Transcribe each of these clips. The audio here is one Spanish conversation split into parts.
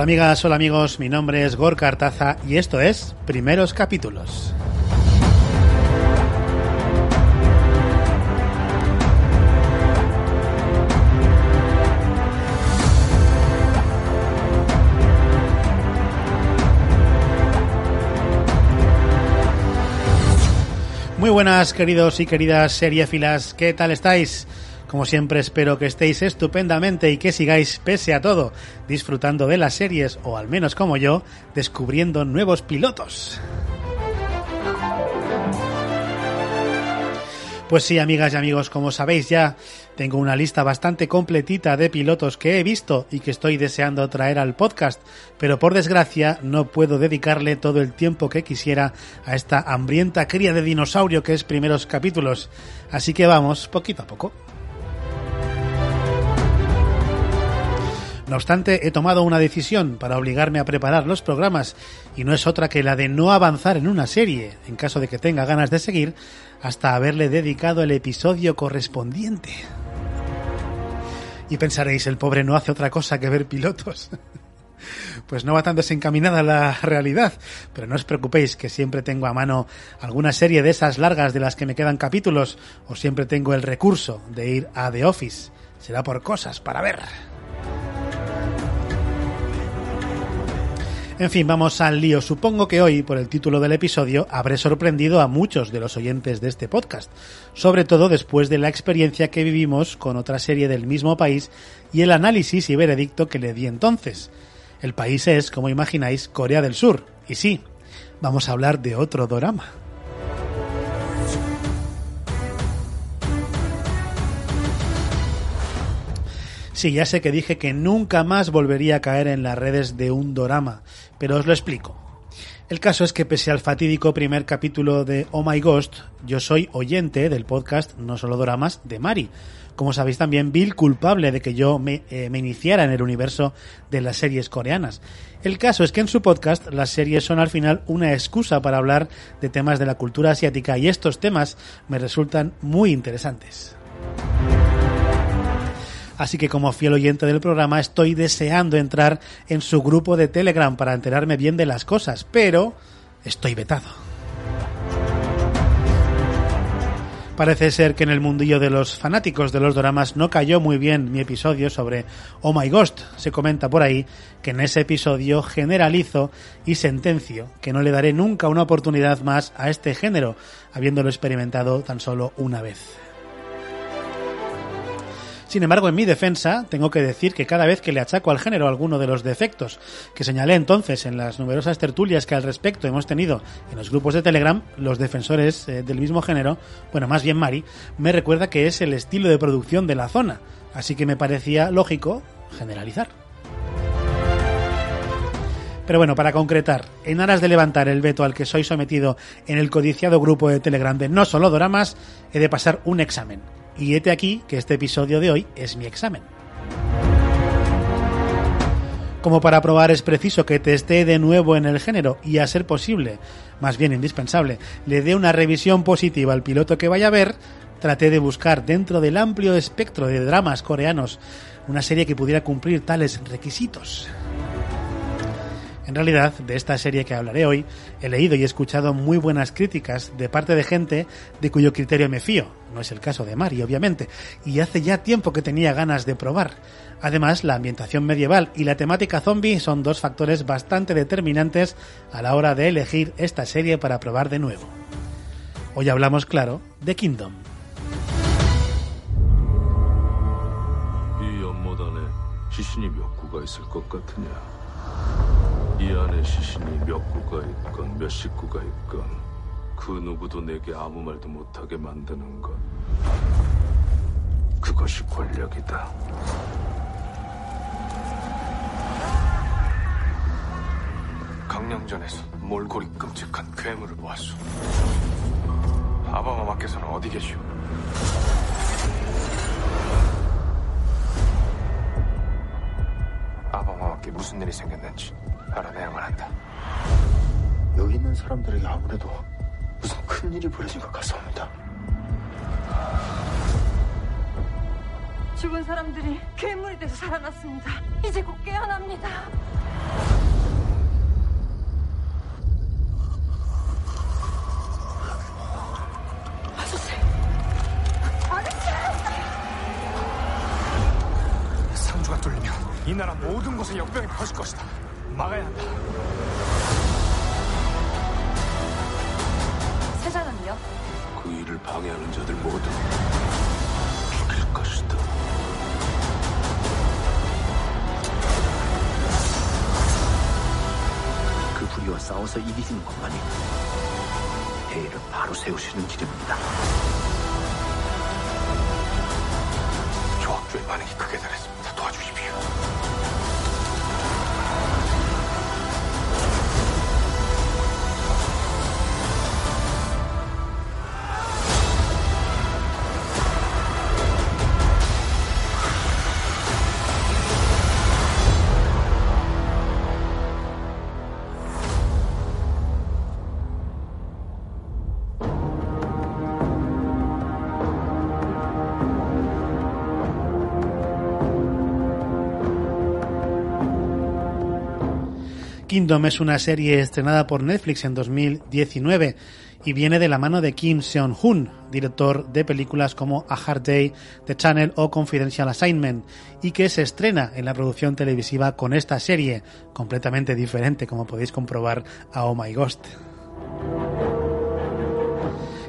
Hola amigas, hola amigos, mi nombre es Gorka Artaza y esto es Primeros Capítulos. Muy buenas queridos y queridas seriefilas, ¿qué tal estáis? Como siempre espero que estéis estupendamente y que sigáis, pese a todo, disfrutando de las series, o al menos como yo, descubriendo nuevos pilotos. Pues sí, amigas y amigos, como sabéis ya, tengo una lista bastante completita de pilotos que he visto y que estoy deseando traer al podcast, pero por desgracia no puedo dedicarle todo el tiempo que quisiera a esta hambrienta cría de dinosaurio que es primeros capítulos. Así que vamos, poquito a poco. No obstante, he tomado una decisión para obligarme a preparar los programas y no es otra que la de no avanzar en una serie, en caso de que tenga ganas de seguir, hasta haberle dedicado el episodio correspondiente. Y pensaréis, el pobre no hace otra cosa que ver pilotos. Pues no va tan desencaminada la realidad, pero no os preocupéis que siempre tengo a mano alguna serie de esas largas de las que me quedan capítulos, o siempre tengo el recurso de ir a The Office. Será por cosas para ver. En fin, vamos al lío. Supongo que hoy, por el título del episodio, habré sorprendido a muchos de los oyentes de este podcast, sobre todo después de la experiencia que vivimos con otra serie del mismo país y el análisis y veredicto que le di entonces. El país es, como imagináis, Corea del Sur. Y sí, vamos a hablar de otro drama. Sí, ya sé que dije que nunca más volvería a caer en las redes de un dorama, pero os lo explico. El caso es que pese al fatídico primer capítulo de Oh My Ghost, yo soy oyente del podcast No Solo Doramas de Mari. Como sabéis también, Bill culpable de que yo me, eh, me, iniciara en el universo de las series coreanas. El caso es que en su podcast las series son al final una excusa para hablar de temas de la cultura asiática y estos temas me resultan muy interesantes. Así que como fiel oyente del programa estoy deseando entrar en su grupo de Telegram para enterarme bien de las cosas, pero estoy vetado. Parece ser que en el mundillo de los fanáticos de los dramas no cayó muy bien mi episodio sobre Oh My Ghost. Se comenta por ahí que en ese episodio generalizo y sentencio que no le daré nunca una oportunidad más a este género, habiéndolo experimentado tan solo una vez. Sin embargo, en mi defensa, tengo que decir que cada vez que le achaco al género alguno de los defectos que señalé entonces en las numerosas tertulias que al respecto hemos tenido en los grupos de Telegram, los defensores eh, del mismo género, bueno, más bien Mari, me recuerda que es el estilo de producción de la zona, así que me parecía lógico generalizar. Pero bueno, para concretar, en aras de levantar el veto al que soy sometido en el codiciado grupo de Telegram de No Solo Doramas, he de pasar un examen. Y hete aquí que este episodio de hoy es mi examen. Como para probar es preciso que te esté de nuevo en el género y a ser posible, más bien indispensable, le dé una revisión positiva al piloto que vaya a ver, traté de buscar dentro del amplio espectro de dramas coreanos una serie que pudiera cumplir tales requisitos. En realidad, de esta serie que hablaré hoy, he leído y escuchado muy buenas críticas de parte de gente de cuyo criterio me fío. No es el caso de Mari, obviamente, y hace ya tiempo que tenía ganas de probar. Además, la ambientación medieval y la temática zombie son dos factores bastante determinantes a la hora de elegir esta serie para probar de nuevo. Hoy hablamos, claro, de Kingdom. 이 안에 시신이 몇 구가 있건 몇 식구가 있건 그 누구도 내게 아무 말도 못하게 만드는 것 그것이 권력이다. 강령전에서 몰골이 끔찍한 괴물을 보았소. 아바마마께서는 어디 계시오? 사람들에게 아무래도 무슨 큰 일이 벌어진 것 같습니다. 죽은 사람들이 괴물이 돼서 살아났습니다. 이제 곧 깨어납니다. 아저씨! 아저씨! 상주가 뚫리면 이 나라 모든 곳에 역병이 퍼질 것이다. 막아야 한다. 세자는요? 그 일을 방해하는 자들 모두 죽일 것이다. 그 불의와 싸워서 이기시는 것만이 대의를 바로 세우시는 길입니다. 조학주의 반응이 크게 달했습니다. 도와주십시오. Kingdom es una serie estrenada por Netflix en 2019 y viene de la mano de Kim Seon-hoon, director de películas como A Hard Day, The Channel o Confidential Assignment, y que se estrena en la producción televisiva con esta serie, completamente diferente, como podéis comprobar a Oh My Ghost.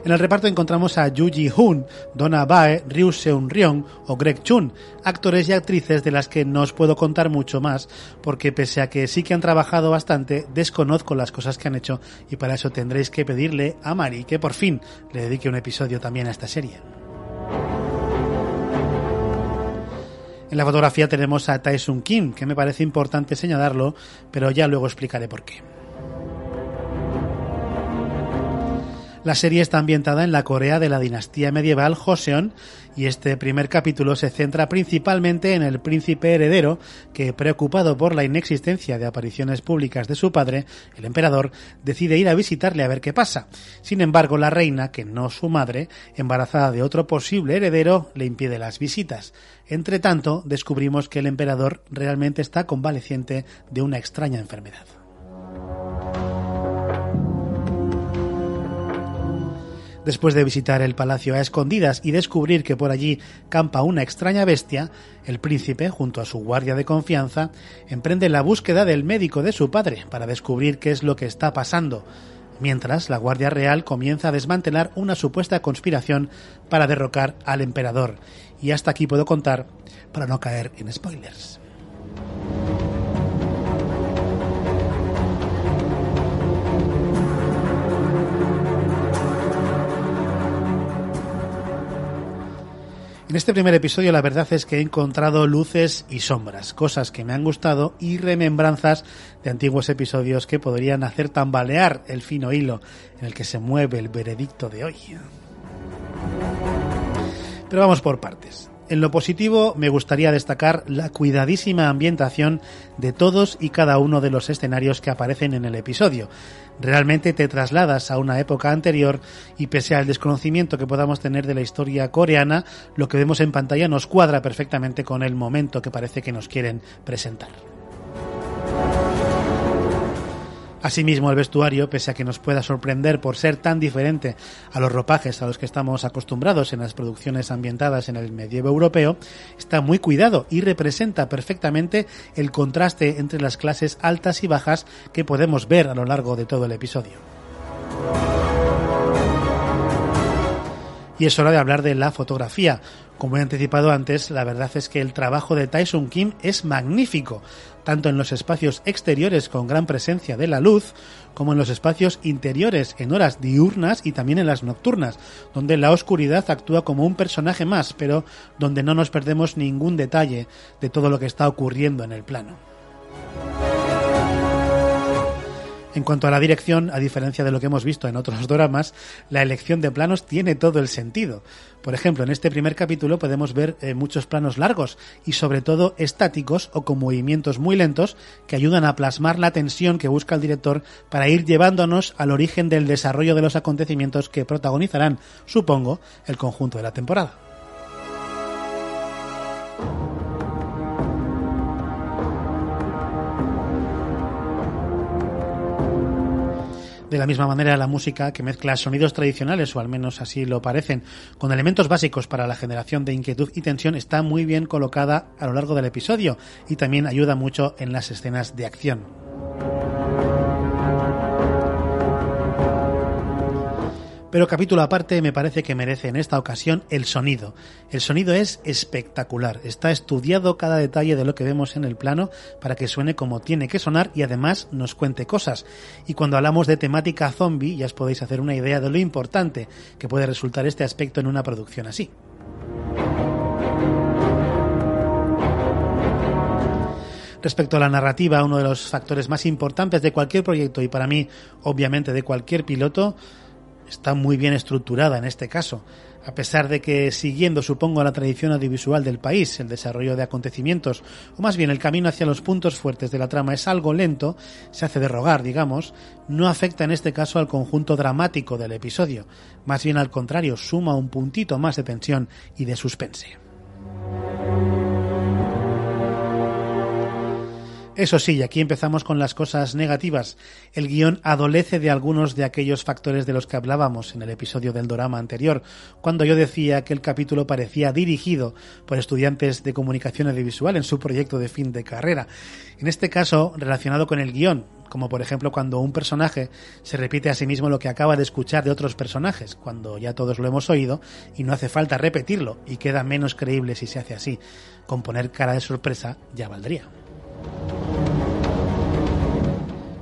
En el reparto encontramos a Yu Ji-hoon, Donna Bae, Ryu Seung-ryong o Greg Chun, actores y actrices de las que no os puedo contar mucho más, porque pese a que sí que han trabajado bastante, desconozco las cosas que han hecho y para eso tendréis que pedirle a Mari que por fin le dedique un episodio también a esta serie. En la fotografía tenemos a Tae-Sung Kim, que me parece importante señalarlo, pero ya luego explicaré por qué. La serie está ambientada en la Corea de la dinastía medieval Joseon y este primer capítulo se centra principalmente en el príncipe heredero que, preocupado por la inexistencia de apariciones públicas de su padre, el emperador, decide ir a visitarle a ver qué pasa. Sin embargo, la reina, que no su madre, embarazada de otro posible heredero, le impide las visitas. Entre tanto, descubrimos que el emperador realmente está convaleciente de una extraña enfermedad. Después de visitar el palacio a escondidas y descubrir que por allí campa una extraña bestia, el príncipe, junto a su guardia de confianza, emprende la búsqueda del médico de su padre para descubrir qué es lo que está pasando, mientras la Guardia Real comienza a desmantelar una supuesta conspiración para derrocar al emperador. Y hasta aquí puedo contar para no caer en spoilers. En este primer episodio la verdad es que he encontrado luces y sombras, cosas que me han gustado y remembranzas de antiguos episodios que podrían hacer tambalear el fino hilo en el que se mueve el veredicto de hoy. Pero vamos por partes. En lo positivo me gustaría destacar la cuidadísima ambientación de todos y cada uno de los escenarios que aparecen en el episodio. Realmente te trasladas a una época anterior y pese al desconocimiento que podamos tener de la historia coreana, lo que vemos en pantalla nos cuadra perfectamente con el momento que parece que nos quieren presentar. Asimismo, el vestuario, pese a que nos pueda sorprender por ser tan diferente a los ropajes a los que estamos acostumbrados en las producciones ambientadas en el medievo europeo, está muy cuidado y representa perfectamente el contraste entre las clases altas y bajas que podemos ver a lo largo de todo el episodio. Y es hora de hablar de la fotografía. Como he anticipado antes, la verdad es que el trabajo de Tyson Kim es magnífico, tanto en los espacios exteriores con gran presencia de la luz, como en los espacios interiores en horas diurnas y también en las nocturnas, donde la oscuridad actúa como un personaje más, pero donde no nos perdemos ningún detalle de todo lo que está ocurriendo en el plano. En cuanto a la dirección, a diferencia de lo que hemos visto en otros dramas, la elección de planos tiene todo el sentido. Por ejemplo, en este primer capítulo podemos ver eh, muchos planos largos y sobre todo estáticos o con movimientos muy lentos que ayudan a plasmar la tensión que busca el director para ir llevándonos al origen del desarrollo de los acontecimientos que protagonizarán, supongo, el conjunto de la temporada. De la misma manera, la música, que mezcla sonidos tradicionales, o al menos así lo parecen, con elementos básicos para la generación de inquietud y tensión, está muy bien colocada a lo largo del episodio y también ayuda mucho en las escenas de acción. Pero capítulo aparte me parece que merece en esta ocasión el sonido. El sonido es espectacular. Está estudiado cada detalle de lo que vemos en el plano para que suene como tiene que sonar y además nos cuente cosas. Y cuando hablamos de temática zombie ya os podéis hacer una idea de lo importante que puede resultar este aspecto en una producción así. Respecto a la narrativa, uno de los factores más importantes de cualquier proyecto y para mí obviamente de cualquier piloto está muy bien estructurada en este caso, a pesar de que siguiendo supongo la tradición audiovisual del país, el desarrollo de acontecimientos, o más bien el camino hacia los puntos fuertes de la trama es algo lento, se hace de rogar, digamos, no afecta en este caso al conjunto dramático del episodio, más bien al contrario, suma un puntito más de tensión y de suspense. Eso sí, y aquí empezamos con las cosas negativas. El guion adolece de algunos de aquellos factores de los que hablábamos en el episodio del drama anterior, cuando yo decía que el capítulo parecía dirigido por estudiantes de comunicación audiovisual en su proyecto de fin de carrera. En este caso, relacionado con el guion, como por ejemplo cuando un personaje se repite a sí mismo lo que acaba de escuchar de otros personajes, cuando ya todos lo hemos oído y no hace falta repetirlo y queda menos creíble si se hace así. Con poner cara de sorpresa ya valdría.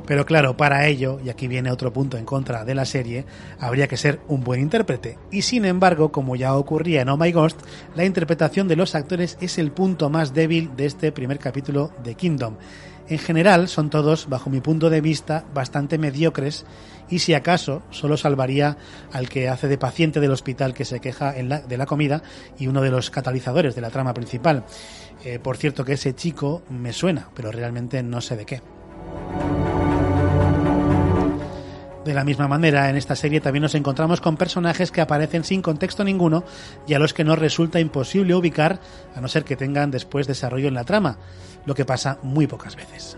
Pero claro, para ello, y aquí viene otro punto en contra de la serie, habría que ser un buen intérprete. Y sin embargo, como ya ocurría en Oh My Ghost, la interpretación de los actores es el punto más débil de este primer capítulo de Kingdom. En general, son todos, bajo mi punto de vista, bastante mediocres y si acaso solo salvaría al que hace de paciente del hospital que se queja de la comida y uno de los catalizadores de la trama principal. Eh, por cierto que ese chico me suena, pero realmente no sé de qué. De la misma manera, en esta serie también nos encontramos con personajes que aparecen sin contexto ninguno y a los que nos resulta imposible ubicar a no ser que tengan después desarrollo en la trama, lo que pasa muy pocas veces.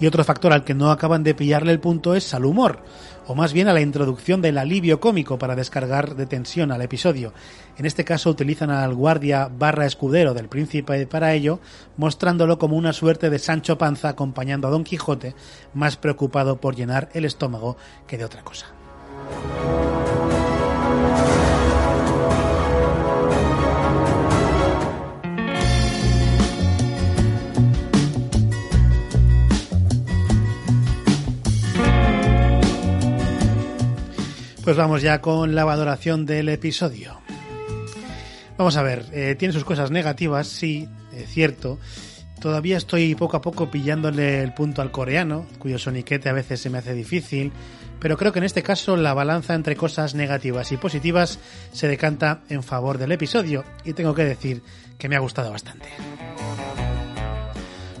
Y otro factor al que no acaban de pillarle el punto es al humor o más bien a la introducción del alivio cómico para descargar de tensión al episodio. En este caso utilizan al guardia barra escudero del príncipe para ello, mostrándolo como una suerte de Sancho Panza acompañando a Don Quijote, más preocupado por llenar el estómago que de otra cosa. Pues vamos ya con la valoración del episodio. Vamos a ver, eh, tiene sus cosas negativas, sí, es cierto. Todavía estoy poco a poco pillándole el punto al coreano, cuyo soniquete a veces se me hace difícil, pero creo que en este caso la balanza entre cosas negativas y positivas se decanta en favor del episodio, y tengo que decir que me ha gustado bastante.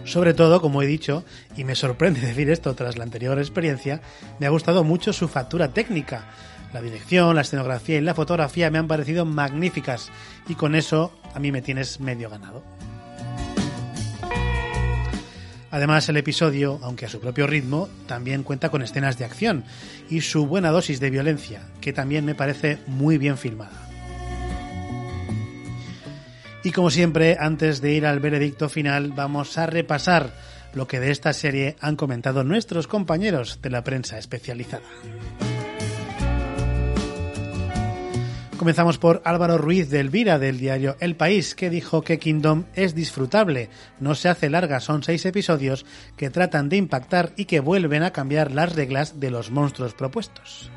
Sobre todo, como he dicho, y me sorprende decir esto tras la anterior experiencia, me ha gustado mucho su factura técnica, la dirección, la escenografía y la fotografía me han parecido magníficas y con eso a mí me tienes medio ganado. Además, el episodio, aunque a su propio ritmo, también cuenta con escenas de acción y su buena dosis de violencia, que también me parece muy bien filmada. Y como siempre, antes de ir al veredicto final, vamos a repasar lo que de esta serie han comentado nuestros compañeros de la prensa especializada. Comenzamos por Álvaro Ruiz de Elvira del diario El País, que dijo que Kingdom es disfrutable, no se hace larga, son seis episodios que tratan de impactar y que vuelven a cambiar las reglas de los monstruos propuestos.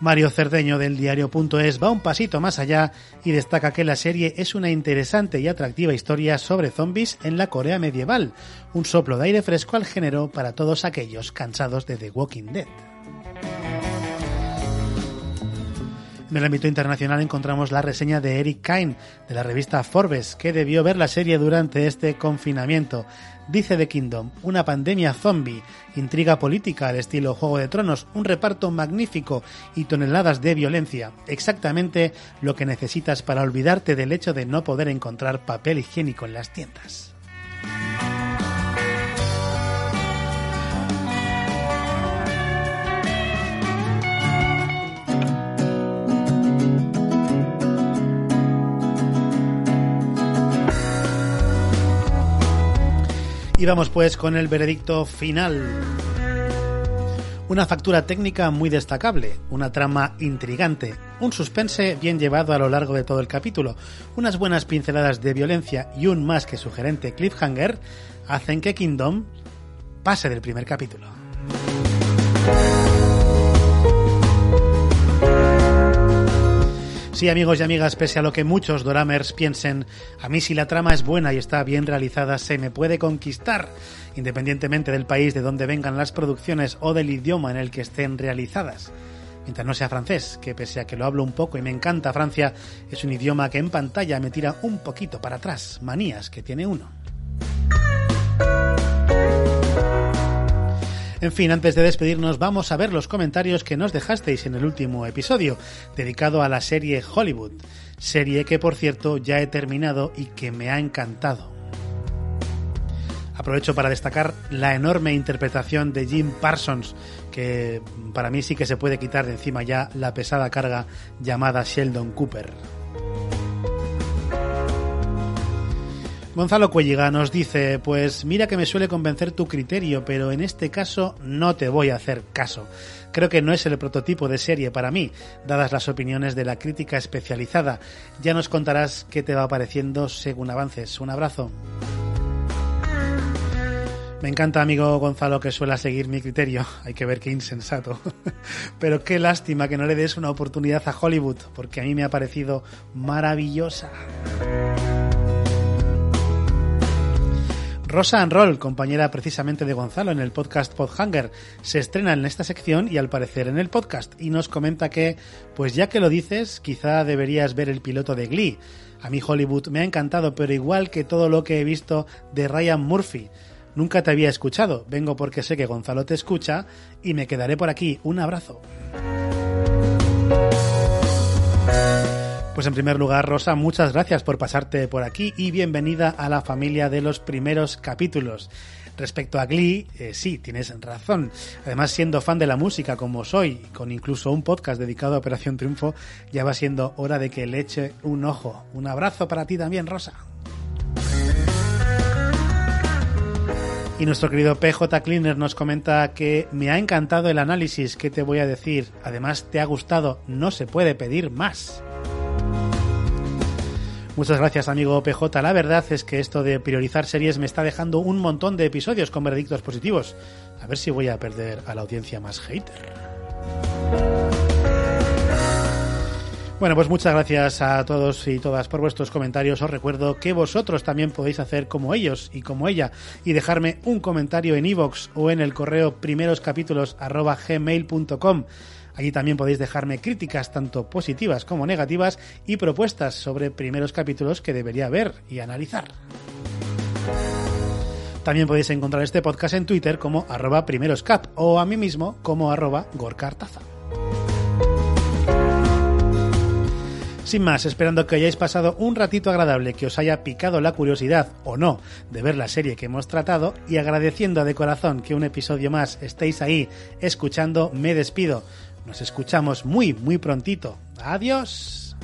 Mario Cerdeño del diario.es va un pasito más allá y destaca que la serie es una interesante y atractiva historia sobre zombies en la Corea medieval, un soplo de aire fresco al género para todos aquellos cansados de The Walking Dead. En el ámbito internacional encontramos la reseña de Eric Kine de la revista Forbes, que debió ver la serie durante este confinamiento. Dice The Kingdom, una pandemia zombie, intriga política al estilo Juego de Tronos, un reparto magnífico y toneladas de violencia, exactamente lo que necesitas para olvidarte del hecho de no poder encontrar papel higiénico en las tiendas. Vamos pues con el veredicto final. Una factura técnica muy destacable, una trama intrigante, un suspense bien llevado a lo largo de todo el capítulo, unas buenas pinceladas de violencia y un más que sugerente cliffhanger hacen que Kingdom pase del primer capítulo. Sí, amigos y amigas, pese a lo que muchos Doramers piensen, a mí si la trama es buena y está bien realizada, se me puede conquistar, independientemente del país de donde vengan las producciones o del idioma en el que estén realizadas. Mientras no sea francés, que pese a que lo hablo un poco y me encanta Francia, es un idioma que en pantalla me tira un poquito para atrás, manías que tiene uno. En fin, antes de despedirnos, vamos a ver los comentarios que nos dejasteis en el último episodio, dedicado a la serie Hollywood, serie que por cierto ya he terminado y que me ha encantado. Aprovecho para destacar la enorme interpretación de Jim Parsons, que para mí sí que se puede quitar de encima ya la pesada carga llamada Sheldon Cooper. Gonzalo Cuelliga nos dice, pues mira que me suele convencer tu criterio, pero en este caso no te voy a hacer caso. Creo que no es el prototipo de serie para mí, dadas las opiniones de la crítica especializada. Ya nos contarás qué te va pareciendo según avances. Un abrazo. Me encanta, amigo Gonzalo, que suela seguir mi criterio. Hay que ver qué insensato. Pero qué lástima que no le des una oportunidad a Hollywood, porque a mí me ha parecido maravillosa. Rosa and Roll, compañera precisamente de Gonzalo en el podcast Podhanger, se estrena en esta sección y al parecer en el podcast y nos comenta que, pues ya que lo dices, quizá deberías ver el piloto de Glee. A mí Hollywood me ha encantado, pero igual que todo lo que he visto de Ryan Murphy. Nunca te había escuchado, vengo porque sé que Gonzalo te escucha y me quedaré por aquí. Un abrazo. Pues en primer lugar, Rosa, muchas gracias por pasarte por aquí y bienvenida a la familia de los primeros capítulos. Respecto a Glee, eh, sí, tienes razón. Además, siendo fan de la música como soy, con incluso un podcast dedicado a Operación Triunfo, ya va siendo hora de que le eche un ojo. Un abrazo para ti también, Rosa. Y nuestro querido PJ Cleaner nos comenta que me ha encantado el análisis que te voy a decir. Además, te ha gustado. No se puede pedir más. Muchas gracias, amigo PJ. La verdad es que esto de priorizar series me está dejando un montón de episodios con veredictos positivos. A ver si voy a perder a la audiencia más hater. Bueno, pues muchas gracias a todos y todas por vuestros comentarios. Os recuerdo que vosotros también podéis hacer como ellos y como ella y dejarme un comentario en iVoox o en el correo primeroscapítulos.gmail.com. Allí también podéis dejarme críticas tanto positivas como negativas y propuestas sobre primeros capítulos que debería ver y analizar. También podéis encontrar este podcast en Twitter como arroba primeroscap o a mí mismo como arroba gorkartaza. Sin más, esperando que hayáis pasado un ratito agradable, que os haya picado la curiosidad o no de ver la serie que hemos tratado y agradeciendo de corazón que un episodio más estéis ahí escuchando, me despido. Nos escuchamos muy, muy prontito. Adiós.